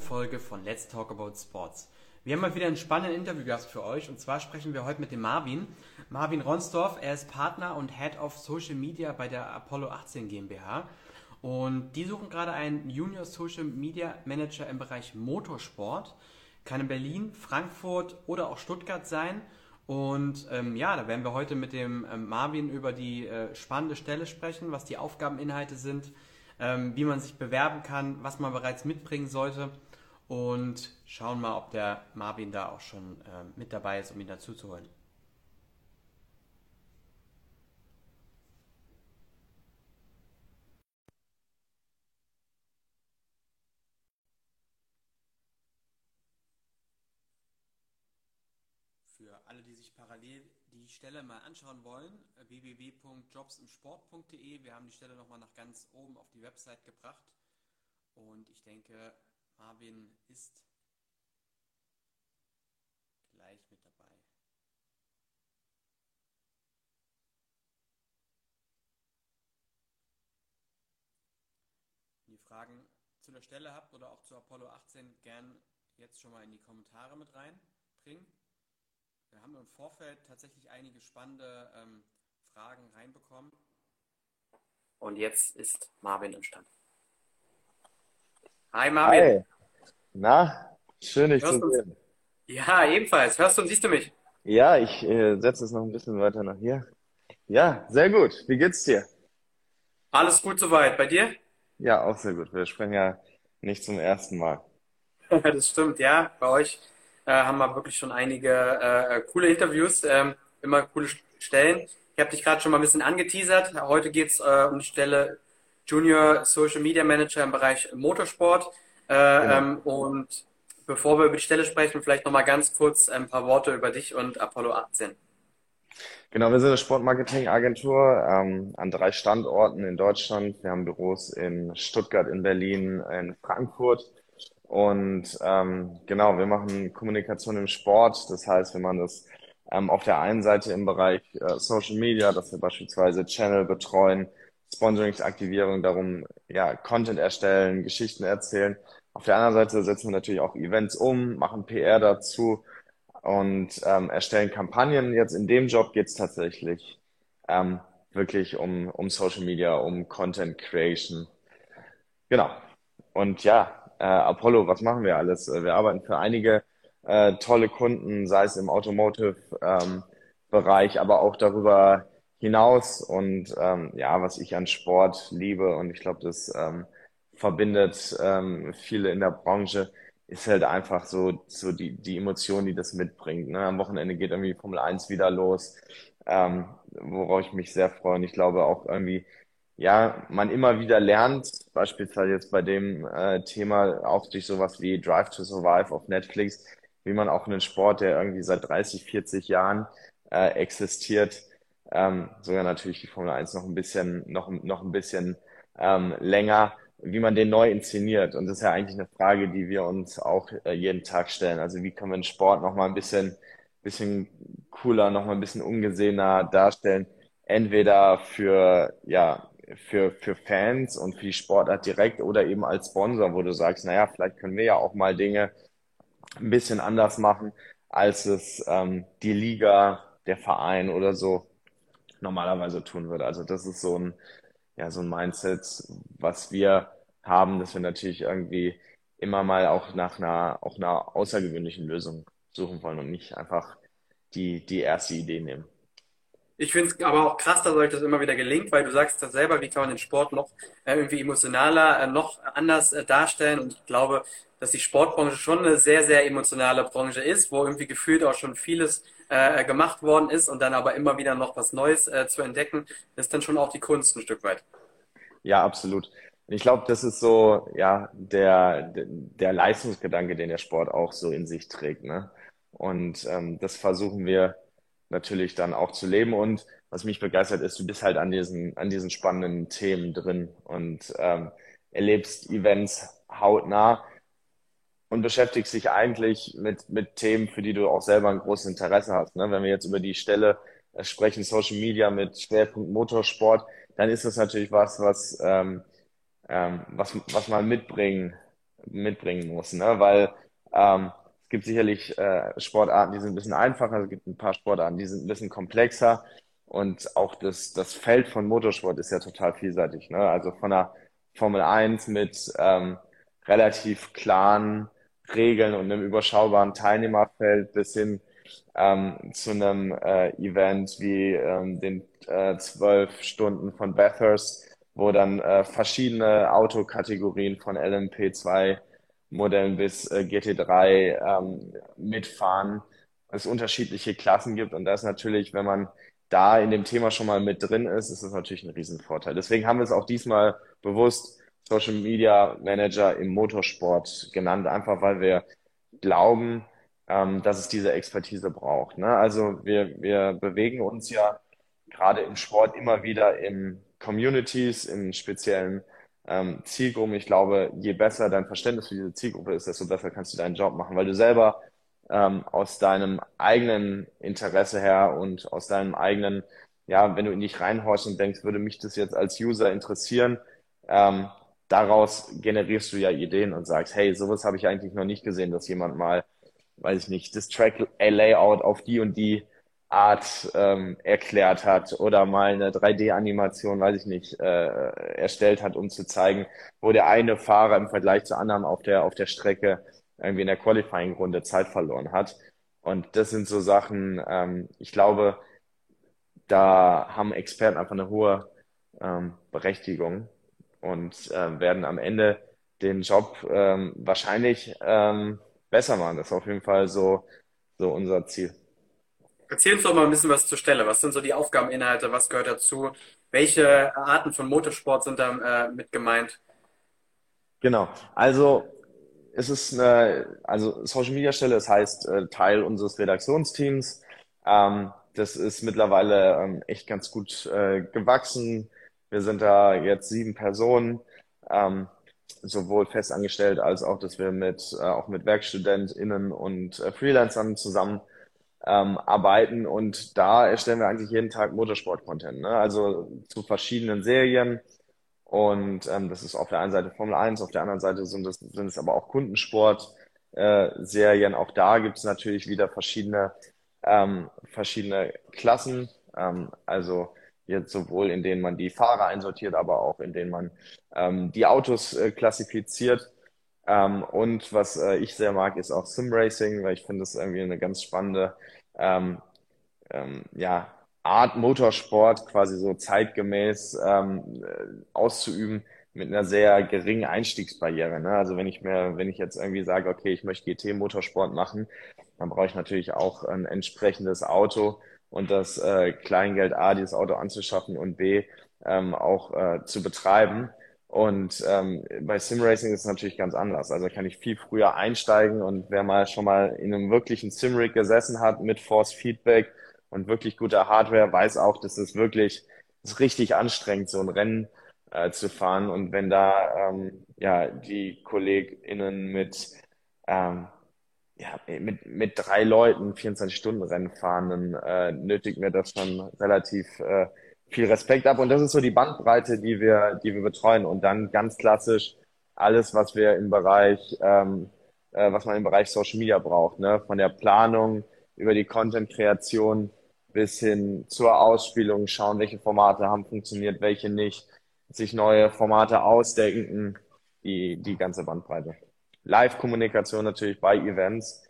Folge von Let's Talk About Sports. Wir haben mal wieder einen spannenden Interviewgast für euch und zwar sprechen wir heute mit dem Marvin. Marvin Ronsdorf, er ist Partner und Head of Social Media bei der Apollo 18 GmbH und die suchen gerade einen Junior Social Media Manager im Bereich Motorsport. Kann in Berlin, Frankfurt oder auch Stuttgart sein. Und ähm, ja, da werden wir heute mit dem ähm, Marvin über die äh, spannende Stelle sprechen, was die Aufgabeninhalte sind, ähm, wie man sich bewerben kann, was man bereits mitbringen sollte und schauen mal, ob der Marvin da auch schon äh, mit dabei ist, um ihn dazu zu holen. Für alle, die sich parallel die Stelle mal anschauen wollen, äh, www.jobsimsport.de. Wir haben die Stelle nochmal nach ganz oben auf die Website gebracht. Und ich denke, Marvin ist gleich mit dabei. Wenn ihr Fragen zu der Stelle habt oder auch zu Apollo 18, gern jetzt schon mal in die Kommentare mit reinbringen. Wir haben im Vorfeld tatsächlich einige spannende ähm, Fragen reinbekommen. Und jetzt ist Marvin im Stand. Hi Marvin. Hi. Na, schön dich Hörst zu uns? sehen. Ja, ebenfalls. Hörst du und siehst du mich? Ja, ich äh, setze es noch ein bisschen weiter nach hier. Ja, sehr gut. Wie geht's dir? Alles gut soweit. Bei dir? Ja, auch sehr gut. Wir sprechen ja nicht zum ersten Mal. Das stimmt, ja. Bei euch äh, haben wir wirklich schon einige äh, coole Interviews, ähm, immer coole Stellen. Ich habe dich gerade schon mal ein bisschen angeteasert. Heute geht es äh, um die Stelle Junior Social Media Manager im Bereich Motorsport. Äh, Genau. ähm, und bevor wir über die Stelle sprechen, vielleicht noch mal ganz kurz ein paar Worte über dich und Apollo 18. Genau, wir sind eine Sportmarketing-Agentur ähm, an drei Standorten in Deutschland. Wir haben Büros in Stuttgart, in Berlin, in Frankfurt. Und ähm, genau, wir machen Kommunikation im Sport. Das heißt, wir machen das ähm, auf der einen Seite im Bereich äh, Social Media, dass wir beispielsweise Channel betreuen, Sponsorings-Aktivierung, darum ja Content erstellen, Geschichten erzählen. Auf der anderen Seite setzen wir natürlich auch Events um, machen PR dazu und ähm, erstellen Kampagnen. Jetzt in dem Job geht es tatsächlich ähm, wirklich um, um Social Media, um Content Creation. Genau. Und ja, äh, Apollo, was machen wir alles? Äh, Wir arbeiten für einige äh, tolle Kunden, sei es im Automotive ähm, aber auch darüber hinaus. Und ähm, ja, was ich an Sport liebe und ich glaube, das ähm, verbindet ähm, viele in der Branche, ist halt einfach so, so die, die Emotion, die das mitbringt. Ne? Am Wochenende geht irgendwie Formel Eins wieder los, ähm, worauf ich mich sehr freue. Und ich glaube auch irgendwie, ja, man immer wieder lernt, beispielsweise jetzt bei dem äh, Thema auch durch sowas wie Drive to Survive auf Netflix, wie man auch einen Sport, der irgendwie seit 30, 40 Jahren äh, existiert, ähm, sogar natürlich die Formel Eins noch ein bisschen, noch, noch ein bisschen ähm, länger, wie man den neu inszeniert. Und das ist ja eigentlich eine Frage, die wir uns auch äh, jeden Tag stellen. Also wie können wir den Sport noch mal ein bisschen, bisschen cooler, noch mal ein bisschen ungesehener darstellen? Entweder für, ja, für, für Fans und für die Sportart direkt oder eben als Sponsor, wo du sagst, naja, vielleicht können wir ja auch mal Dinge ein bisschen anders machen, als es ähm, die Liga, der Verein oder so normalerweise tun würde. Also das ist so ein, ja, so ein Mindset, was wir haben, dass wir natürlich irgendwie immer mal auch nach einer, auch einer außergewöhnlichen Lösung suchen wollen und nicht einfach die, die erste Idee nehmen. Ich finde es aber auch krass, dass euch das immer wieder gelingt, weil du sagst das selber, wie kann man den Sport noch äh, irgendwie emotionaler, äh, noch anders äh, darstellen. Und ich glaube, dass die Sportbranche schon eine sehr, sehr emotionale Branche ist, wo irgendwie gefühlt auch schon vieles äh, gemacht worden ist und dann aber immer wieder noch was Neues äh, zu entdecken, ist dann schon auch die Kunst ein Stück weit. Ja, absolut. Ich glaube, das ist so, ja, der, der Leistungsgedanke, den der Sport auch so in sich trägt, ne? Und ähm, das versuchen wir natürlich dann auch zu leben. Und was mich begeistert ist, du bist halt an diesen, an diesen spannenden Themen drin und ähm, erlebst Events hautnah und beschäftigst dich eigentlich mit, mit Themen, für die du auch selber ein großes Interesse hast. Ne? Wenn wir jetzt über die Stelle äh, sprechen, Social Media mit Schwerpunkt Motorsport, dann ist das natürlich was, was, ähm, ähm, was, was man mitbringen mitbringen muss, ne? Weil ähm, gibt sicherlich äh, Sportarten, die sind ein bisschen einfacher, es gibt ein paar Sportarten, die sind ein bisschen komplexer und auch das, das Feld von Motorsport ist ja total vielseitig, ne? Also von der Formel 1 mit ähm, relativ klaren Regeln und einem überschaubaren Teilnehmerfeld bis hin ähm, zu einem äh, Event wie ähm, den äh, zwölf Stunden von Bathurst, wo dann äh, verschiedene Autokategorien von LMP2 Modellen bis äh, GT3 ähm, mitfahren, es unterschiedliche Klassen gibt und das natürlich, wenn man da in dem Thema schon mal mit drin ist, ist das natürlich ein Riesenvorteil. Deswegen haben wir es auch diesmal bewusst Social Media Manager im Motorsport genannt, einfach weil wir glauben, ähm, dass es diese Expertise braucht. Ne? Also wir, wir bewegen uns ja gerade im Sport immer wieder in Communities, in speziellen ähm, Zielgruppen. Ich glaube, je besser dein Verständnis für diese Zielgruppe ist, desto besser kannst du deinen Job machen, weil du selber ähm, aus deinem eigenen Interesse her und aus deinem eigenen, ja, wenn du in dich reinhorchst und denkst, würde mich das jetzt als User interessieren, ähm, daraus generierst du ja Ideen und sagst, hey, sowas habe ich eigentlich noch nicht gesehen, dass jemand mal, weiß ich nicht, das Track-Layout auf die und die Art ähm, erklärt hat oder mal eine 3D-Animation, weiß ich nicht, äh, erstellt hat, um zu zeigen, wo der eine Fahrer im Vergleich zu anderen auf der, auf der Strecke irgendwie in der Qualifying-Runde Zeit verloren hat. Und das sind so Sachen, ähm, ich glaube, da haben Experten einfach eine hohe ähm, Berechtigung und äh, werden am Ende den Job ähm, wahrscheinlich ähm, besser machen. Das ist auf jeden Fall so, so unser Ziel. Erzähl uns doch mal ein bisschen was zur Stelle. Was sind so die Aufgabeninhalte? Was gehört dazu? Welche Arten von Motorsport sind da äh, mit gemeint? Genau. Also es ist eine, also Social Media Stelle, das heißt äh, Teil unseres Redaktionsteams. Ähm, das ist mittlerweile ähm, echt ganz gut äh, gewachsen. Wir sind da jetzt sieben Personen, ähm, sowohl festangestellt als auch, dass wir mit äh, auch mit WerkstudentInnen und äh, Freelancern zusammen ähm, arbeiten und da erstellen wir eigentlich jeden Tag Motorsport-Content, ne? Also zu verschiedenen Serien. Und ähm, das ist auf der einen Seite Formel 1, auf der anderen Seite sind es, sind es aber auch Kundensport-Serien. Äh, auch da gibt es natürlich wieder verschiedene, ähm, verschiedene Klassen. Ähm, also Jetzt sowohl in denen man die Fahrer einsortiert, aber auch in denen man ähm, die Autos äh, klassifiziert. Ähm, und was äh, ich sehr mag, ist auch Sim-Racing, weil ich finde das irgendwie eine ganz spannende ähm, ähm, ja, Art Motorsport quasi so zeitgemäß ähm, äh, auszuüben mit einer sehr geringen Einstiegsbarriere. Ne? Also wenn ich mir, wenn ich jetzt irgendwie sage, okay, ich möchte GT-Motorsport machen, dann brauche ich natürlich auch ein entsprechendes Auto und das äh, Kleingeld A, dieses Auto anzuschaffen und B, ähm, auch äh, zu betreiben. Und ähm, bei Simracing ist es natürlich ganz anders. Also kann ich viel früher einsteigen und wer mal schon mal in einem wirklichen Simrig gesessen hat mit Force Feedback und wirklich guter Hardware, weiß auch, dass es wirklich ist richtig anstrengend, so ein Rennen äh, zu fahren. Und wenn da ähm, ja die KollegInnen mit ähm, ja, mit, mit drei Leuten 24-Stunden-Rennen fahren, dann äh, nötigt mir das schon relativ äh, viel Respekt ab. Und das ist so die Bandbreite, die wir, die wir betreuen. Und dann ganz klassisch alles, was wir im Bereich, ähm, äh, was man im Bereich Social Media braucht, ne? Von der Planung über die Content-Kreation bis hin zur Ausspielung, schauen, welche Formate haben funktioniert, welche nicht, sich neue Formate ausdenken, die, die ganze Bandbreite. Live-Kommunikation natürlich bei Events.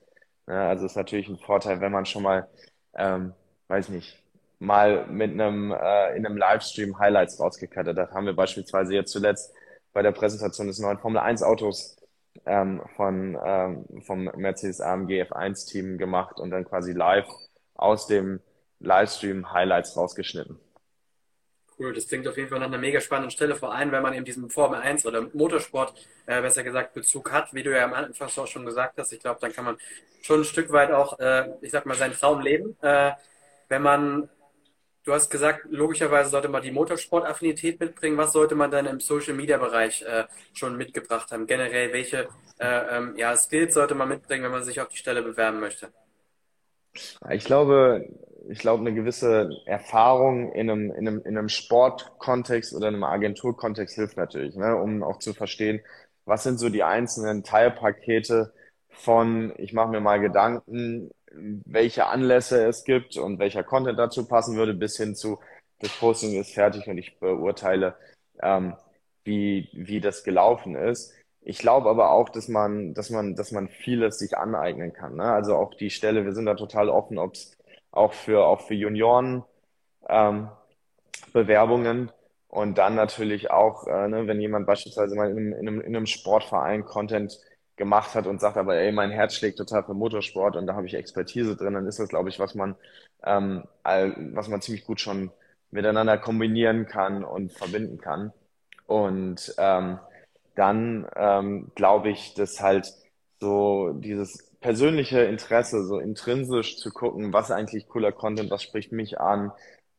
Ja, also ist natürlich ein Vorteil, wenn man schon mal, ähm, weiß nicht, mal mit einem äh, in einem Livestream Highlights rausgekattet hat. Haben wir beispielsweise jetzt zuletzt bei der Präsentation des neuen Formel 1 Autos ähm, von ähm, vom Mercedes AMG F1 Team gemacht und dann quasi live aus dem Livestream Highlights rausgeschnitten. Cool, das klingt auf jeden Fall nach einer mega spannenden Stelle, vor allem wenn man eben diesen Formel 1 oder Motorsport, äh, besser gesagt, Bezug hat, wie du ja am Anfang auch schon gesagt hast. Ich glaube, dann kann man schon ein Stück weit auch, äh, ich sag mal, seinen Traum leben. Äh, wenn man, du hast gesagt, logischerweise sollte man die Motorsport-Affinität mitbringen. Was sollte man dann im Social-Media-Bereich äh, schon mitgebracht haben? Generell, welche äh, ähm, ja, Skills sollte man mitbringen, wenn man sich auf die Stelle bewerben möchte? Ich glaube, ich glaube, eine gewisse Erfahrung in einem, in einem, in einem Sportkontext oder in einem Agenturkontext hilft natürlich, ne, um auch zu verstehen, was sind so die einzelnen Teilpakete von, ich mache mir mal Gedanken, welche Anlässe es gibt und welcher Content dazu passen würde, bis hin zu, das Posting ist fertig und ich beurteile, ähm, wie, wie das gelaufen ist. Ich glaube aber auch, dass man, dass man, dass man vieles sich aneignen kann. Ne? Also auch die Stelle, wir sind da total offen, ob es auch für, auch für Junioren ähm, Bewerbungen und dann natürlich auch, äh, ne, wenn jemand beispielsweise mal in in einem, in einem Sportverein Content gemacht hat und sagt, aber ey, mein Herz schlägt total für Motorsport und da habe ich Expertise drin, dann ist das, glaube ich, was man, ähm, was man ziemlich gut schon miteinander kombinieren kann und verbinden kann. Und ähm, dann ähm, glaube ich, dass halt so dieses persönliche Interesse, so intrinsisch zu gucken, was eigentlich cooler Content, was spricht mich an,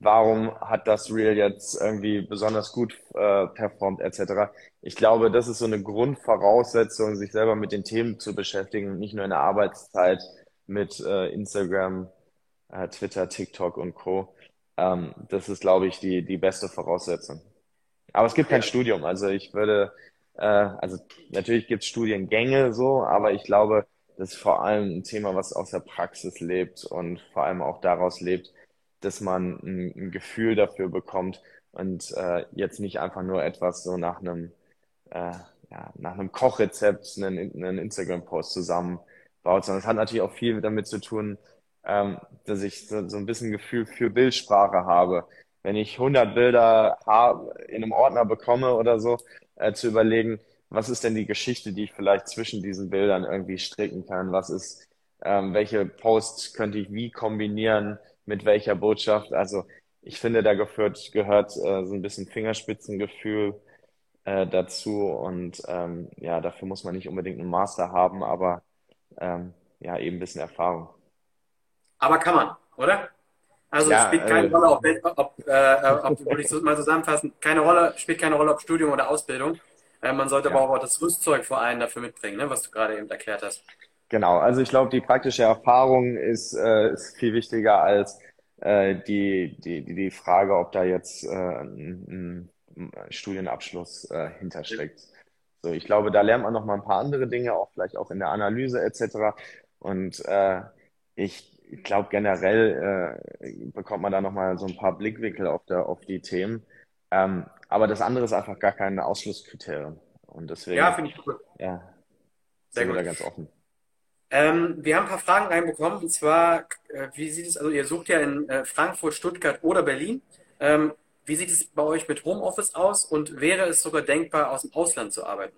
warum hat das Reel jetzt irgendwie besonders gut äh, performt, etc. Ich glaube, das ist so eine Grundvoraussetzung, sich selber mit den Themen zu beschäftigen und nicht nur in der Arbeitszeit mit äh, Instagram, äh, Twitter, TikTok und Co. Ähm, das ist, glaube ich, die, die beste Voraussetzung. Aber es gibt kein Studium. Also ich würde, äh, also natürlich gibt es Studiengänge so, aber ich glaube, das ist vor allem ein Thema, was aus der Praxis lebt und vor allem auch daraus lebt, dass man ein, ein Gefühl dafür bekommt und äh, jetzt nicht einfach nur etwas so nach einem, äh, ja, nach einem Kochrezept einen, einen Instagram-Post zusammenbaut, sondern es hat natürlich auch viel damit zu tun, ähm, dass ich so, so ein bisschen Gefühl für Bildsprache habe. Wenn ich 100 Bilder in einem Ordner bekomme oder so, äh, zu überlegen, was ist denn die Geschichte, die ich vielleicht zwischen diesen Bildern irgendwie stricken kann? Was ist, ähm, welche Posts könnte ich wie kombinieren mit welcher Botschaft? Also ich finde, da gehört, gehört äh, so ein bisschen Fingerspitzengefühl äh, dazu und ähm, ja, dafür muss man nicht unbedingt einen Master haben, aber ähm, ja, eben ein bisschen Erfahrung. Aber kann man, oder? Also ja, spielt keine äh, Rolle, ob, ob, äh, ob würde ich mal zusammenfassen, keine Rolle, spielt keine Rolle, ob Studium oder Ausbildung. Äh, man sollte ja. aber auch das Rüstzeug vor allem dafür mitbringen, ne, was du gerade eben erklärt hast. Genau, also ich glaube, die praktische Erfahrung ist, äh, ist viel wichtiger als äh, die, die, die Frage, ob da jetzt äh, ein, ein Studienabschluss äh, hintersteckt. So, ich glaube, da lernt man noch mal ein paar andere Dinge, auch vielleicht auch in der Analyse etc. Und äh, ich glaube, generell äh, bekommt man da nochmal so ein paar Blickwinkel auf, der, auf die Themen. Ähm, aber das andere ist einfach gar kein Ausschlusskriterium. Und deswegen, ja, finde ich gut. Ja, Sehr sind gut. wir da ganz offen. Ähm, wir haben ein paar Fragen reinbekommen. Und zwar, äh, wie sieht es, also ihr sucht ja in äh, Frankfurt, Stuttgart oder Berlin. Ähm, wie sieht es bei euch mit Homeoffice aus und wäre es sogar denkbar, aus dem Ausland zu arbeiten?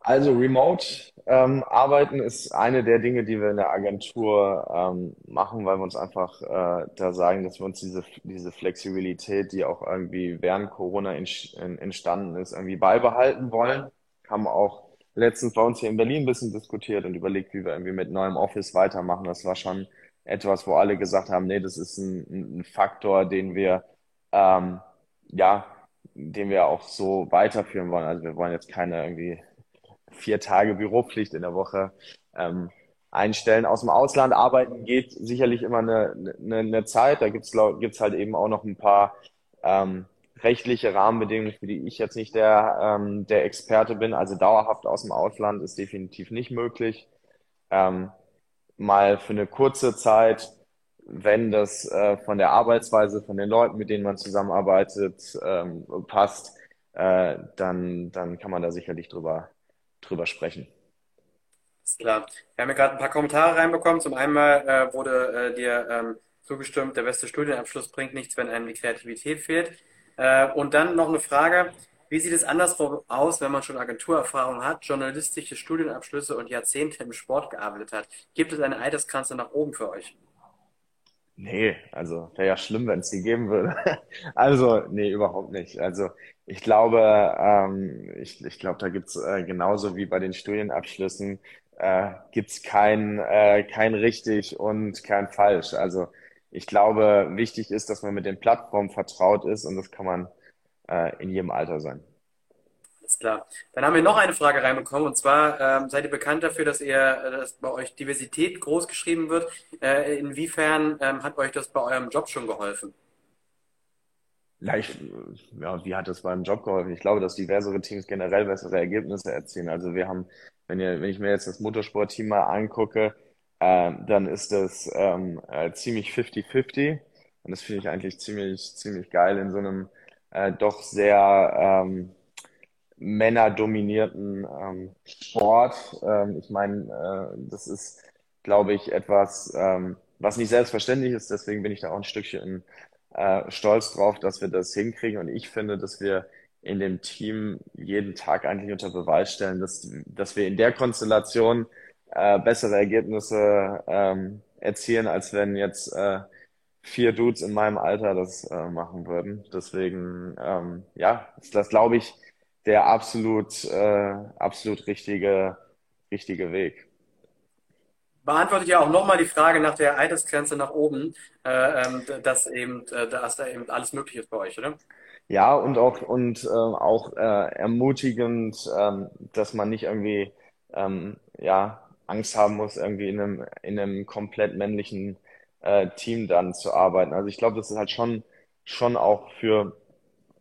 Also Remote ähm, arbeiten ist eine der Dinge, die wir in der Agentur ähm, machen, weil wir uns einfach äh, da sagen, dass wir uns diese, diese Flexibilität, die auch irgendwie während Corona in, in, entstanden ist, irgendwie beibehalten wollen. Haben auch letztens bei uns hier in Berlin ein bisschen diskutiert und überlegt, wie wir irgendwie mit neuem Office weitermachen. Das war schon etwas, wo alle gesagt haben, nee, das ist ein, ein Faktor, den wir ähm, ja, den wir auch so weiterführen wollen. Also wir wollen jetzt keine irgendwie vier Tage Büropflicht in der Woche ähm, einstellen. Aus dem Ausland arbeiten geht sicherlich immer eine, eine, eine Zeit. Da gibt's gibt's halt eben auch noch ein paar ähm, rechtliche Rahmenbedingungen, für die ich jetzt nicht der, ähm, der Experte bin. Also dauerhaft aus dem Ausland ist definitiv nicht möglich. Ähm, mal für eine kurze Zeit, wenn das äh, von der Arbeitsweise, von den Leuten, mit denen man zusammenarbeitet, ähm, passt, äh, dann, dann kann man da sicherlich drüber drüber sprechen. Ist klar. Wir haben ja gerade ein paar Kommentare reinbekommen. Zum einen äh, wurde äh, dir ähm, zugestimmt, der beste Studienabschluss bringt nichts, wenn einem die Kreativität fehlt. Äh, und dann noch eine Frage. Wie sieht es andersrum aus, wenn man schon Agenturerfahrung hat, journalistische Studienabschlüsse und Jahrzehnte im Sport gearbeitet hat? Gibt es eine Altersgrenze nach oben für euch? Nee, also wäre ja schlimm, wenn es die geben würde. Also, nee, überhaupt nicht. Also ich glaube, ähm, ich, ich glaube, da gibt's äh, genauso wie bei den Studienabschlüssen, äh, gibt's kein, äh, kein richtig und kein falsch. Also ich glaube, wichtig ist, dass man mit den Plattformen vertraut ist und das kann man äh, in jedem Alter sein. Alles klar. Dann haben wir noch eine Frage reinbekommen und zwar ähm, seid ihr bekannt dafür, dass ihr, äh, dass bei euch Diversität groß geschrieben wird. Äh, inwiefern ähm, hat euch das bei eurem Job schon geholfen? Ja, ich, ja, wie hat es beim Job geholfen? Ich glaube, dass diversere Teams generell bessere Ergebnisse erzielen. Also wir haben, wenn ihr, wenn ich mir jetzt das Motorsportteam mal angucke, äh, dann ist das ähm, äh, ziemlich 50-50. Und das finde ich eigentlich ziemlich, ziemlich geil in so einem äh, doch sehr ähm, männerdominierten ähm, Sport. Ähm, ich meine, äh, das ist, glaube ich, etwas, ähm, was nicht selbstverständlich ist. Deswegen bin ich da auch ein Stückchen äh, stolz drauf, dass wir das hinkriegen. Und ich finde, dass wir in dem Team jeden Tag eigentlich unter Beweis stellen, dass, dass wir in der Konstellation äh, bessere Ergebnisse ähm, erzielen, als wenn jetzt äh, vier Dudes in meinem Alter das äh, machen würden. Deswegen, ähm, ja, ist das, glaube ich, der absolut, äh, absolut richtige, richtige Weg. Beantwortet ja auch nochmal die Frage nach der Altersgrenze nach oben, äh, ähm, dass eben, äh, dass da eben alles möglich ist bei euch, oder? Ja, und auch, und äh, auch äh, ermutigend, ähm, dass man nicht irgendwie ähm, ja, Angst haben muss, irgendwie in einem, in einem komplett männlichen äh, Team dann zu arbeiten. Also ich glaube, das ist halt schon, schon auch für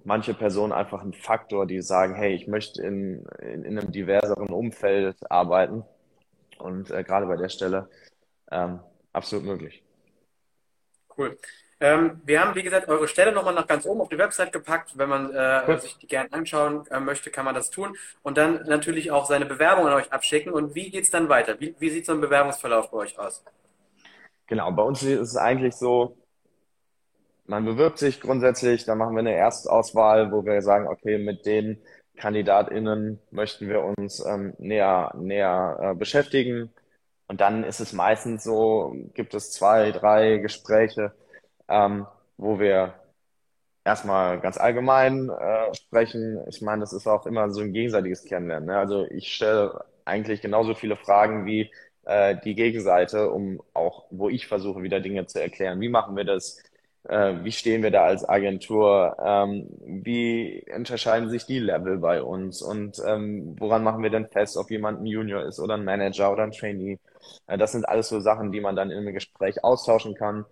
manche Personen einfach ein Faktor, die sagen, hey, ich möchte in, in, in einem diverseren Umfeld arbeiten. Und äh, gerade bei der Stelle ähm, absolut möglich. Cool. Ähm, wir haben, wie gesagt, eure Stelle nochmal nach ganz oben auf die Website gepackt. Wenn man äh, sich die gerne anschauen äh, möchte, kann man das tun. Und dann natürlich auch seine Bewerbung an euch abschicken. Und wie geht es dann weiter? Wie, wie sieht so ein Bewerbungsverlauf bei euch aus? Genau, bei uns ist es eigentlich so, man bewirbt sich grundsätzlich, dann machen wir eine Erstauswahl, wo wir sagen, okay, mit den KandidatInnen möchten wir uns ähm, näher, näher äh, beschäftigen. Und dann ist es meistens so, gibt es zwei, drei Gespräche, ähm, wo wir erstmal ganz allgemein äh, sprechen. Ich meine, das ist auch immer so ein gegenseitiges Kennenlernen. Ne? Also ich stelle eigentlich genauso viele Fragen wie äh, die Gegenseite, um auch, wo ich versuche, wieder Dinge zu erklären. Wie machen wir das? Äh, wie stehen wir da als Agentur? Ähm, wie unterscheiden sich die Level bei uns? Und ähm, woran machen wir denn fest, ob jemand ein Junior ist oder ein Manager oder ein Trainee? Äh, das sind alles so Sachen, die man dann in einem Gespräch austauschen kann,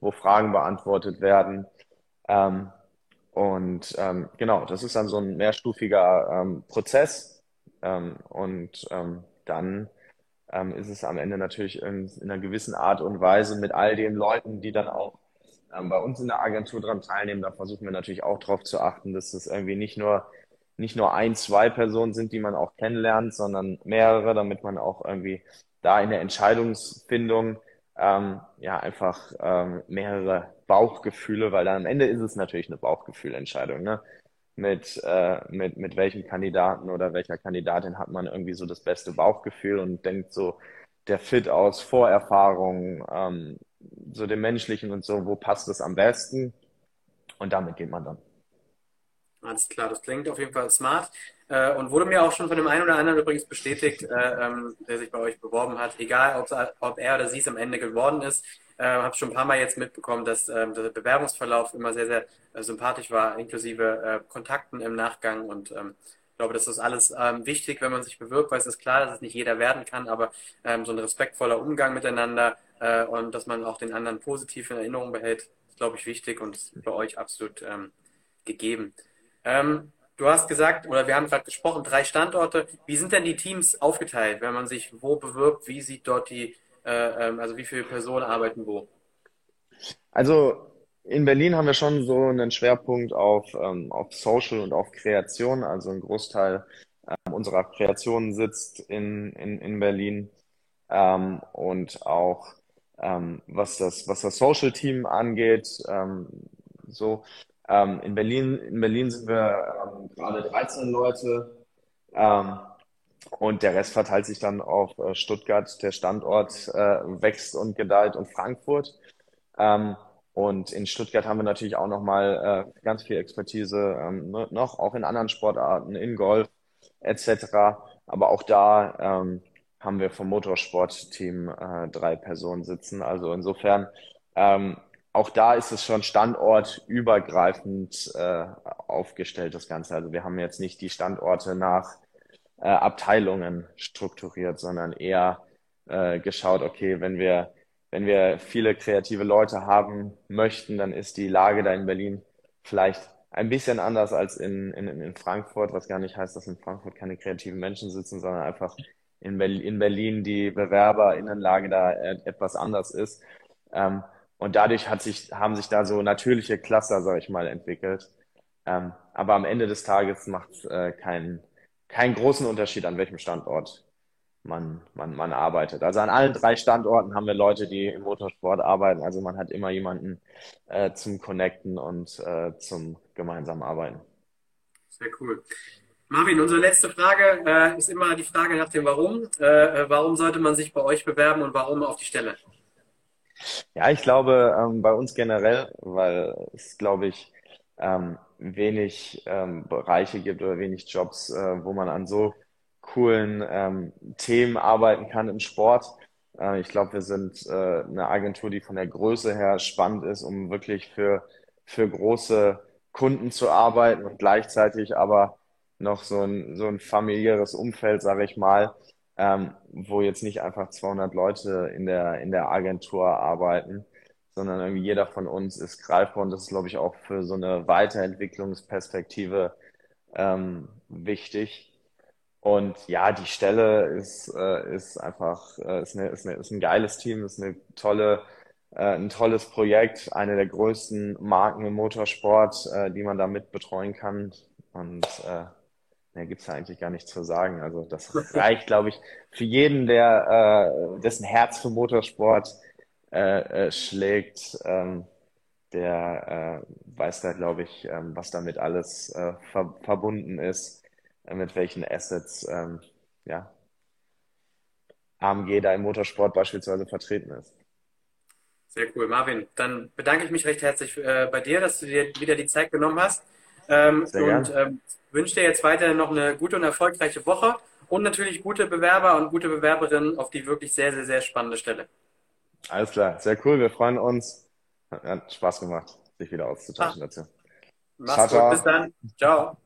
wo Fragen beantwortet werden. Ähm, und ähm, genau, das ist dann so ein mehrstufiger ähm, Prozess. Ähm, und ähm, dann ähm, ist es am Ende natürlich in, in einer gewissen Art und Weise mit all den Leuten, die dann auch ähm, bei uns in der Agentur dran teilnehmen, da versuchen wir natürlich auch darauf zu achten, dass es irgendwie nicht nur nicht nur ein, zwei Personen sind, die man auch kennenlernt, sondern mehrere, damit man auch irgendwie da in der Entscheidungsfindung ähm, ja einfach ähm, mehrere Bauchgefühle, weil dann am Ende ist es natürlich eine Bauchgefühlentscheidung, ne? Mit, äh, mit, mit welchem Kandidaten oder welcher Kandidatin hat man irgendwie so das beste Bauchgefühl und denkt so, der Fit aus Vorerfahrung, ähm, so dem Menschlichen und so, wo passt es am besten? Und damit geht man dann. Alles klar, das klingt auf jeden Fall smart äh, und wurde mir auch schon von dem einen oder anderen übrigens bestätigt, äh, ähm, der sich bei euch beworben hat, egal ob er oder sie es am Ende geworden ist. Äh, habe schon ein paar Mal jetzt mitbekommen, dass ähm, der Bewerbungsverlauf immer sehr, sehr äh, sympathisch war, inklusive äh, Kontakten im Nachgang und ähm, ich glaube, das ist alles ähm, wichtig, wenn man sich bewirbt, weil es ist klar, dass es nicht jeder werden kann, aber ähm, so ein respektvoller Umgang miteinander äh, und dass man auch den anderen positiv in Erinnerung behält, ist, glaube ich, wichtig und ist bei euch absolut ähm, gegeben. Ähm, du hast gesagt, oder wir haben gerade gesprochen, drei Standorte. Wie sind denn die Teams aufgeteilt, wenn man sich wo bewirbt? Wie sieht dort die, äh, ähm, also wie viele Personen arbeiten wo? Also in Berlin haben wir schon so einen Schwerpunkt auf, ähm, auf Social und auf Kreation. Also ein Großteil ähm, unserer Kreationen sitzt in, in, in Berlin. Ähm, und auch ähm, was das, was das Social Team angeht, ähm, so ähm, in Berlin, in Berlin sind wir ähm, gerade 13 Leute. Ähm, und der Rest verteilt sich dann auf äh, Stuttgart. Der Standort äh, wächst und gedeiht und Frankfurt. Ähm, und in Stuttgart haben wir natürlich auch nochmal äh, ganz viel Expertise ähm, ne, noch, auch in anderen Sportarten, in Golf etc. Aber auch da ähm, haben wir vom Motorsportteam äh, drei Personen sitzen. Also insofern, ähm, auch da ist es schon standortübergreifend äh, aufgestellt, das Ganze. Also wir haben jetzt nicht die Standorte nach äh, Abteilungen strukturiert, sondern eher äh, geschaut, okay, wenn wir wenn wir viele kreative Leute haben möchten, dann ist die Lage da in Berlin vielleicht ein bisschen anders als in, in, in Frankfurt, was gar nicht heißt, dass in Frankfurt keine kreativen Menschen sitzen, sondern einfach in, Berlin, in Berlin die Bewerberinnenlage da etwas anders ist. Ähm, und dadurch hat sich, haben sich da so natürliche Cluster, sag ich mal, entwickelt. Ähm, aber am Ende des Tages macht es äh, keinen, keinen großen Unterschied, an welchem Standort man, man, man arbeitet. Also an allen drei Standorten haben wir Leute, die im Motorsport arbeiten. Also man hat immer jemanden äh, zum Connecten und äh, zum gemeinsamen Arbeiten. Sehr cool. Marvin, unsere letzte Frage äh, ist immer die Frage nach dem Warum. Äh, warum sollte man sich bei euch bewerben und warum auf die Stelle? Ja, ich glaube ähm, bei uns generell, weil es, glaube ich, ähm, wenig ähm, Bereiche gibt oder wenig Jobs, äh, wo man an so coolen ähm, Themen arbeiten kann im Sport. Äh, ich glaube, wir sind äh, eine Agentur, die von der Größe her spannend ist, um wirklich für, für große Kunden zu arbeiten und gleichzeitig aber noch so ein, so ein familiäres Umfeld, sage ich mal, ähm, wo jetzt nicht einfach 200 Leute in der, in der Agentur arbeiten, sondern irgendwie jeder von uns ist greifbar und das ist, glaube ich, auch für so eine Weiterentwicklungsperspektive ähm, wichtig. Und ja, die Stelle ist, äh, ist einfach, äh, ist, eine, ist, eine, ist ein geiles Team, ist eine tolle, äh, ein tolles Projekt, eine der größten Marken im Motorsport, äh, die man da mit betreuen kann. Und äh, mehr gibt's da eigentlich gar nichts zu sagen. Also das reicht, glaube ich, für jeden, der äh, dessen Herz für Motorsport äh, äh, schlägt, ähm, der äh, weiß da, glaube ich, ähm, was damit alles äh, ver verbunden ist mit welchen Assets ähm, ja, AMG da im Motorsport beispielsweise vertreten ist. Sehr cool, Marvin. Dann bedanke ich mich recht herzlich äh, bei dir, dass du dir wieder die Zeit genommen hast. Ähm, und ähm, wünsche dir jetzt weiterhin noch eine gute und erfolgreiche Woche und natürlich gute Bewerber und gute Bewerberinnen auf die wirklich sehr, sehr, sehr spannende Stelle. Alles klar, sehr cool. Wir freuen uns. Hat Spaß gemacht, sich wieder auszutauschen ah. dazu. Mach's ciao, gut, ciao. bis dann. Ciao.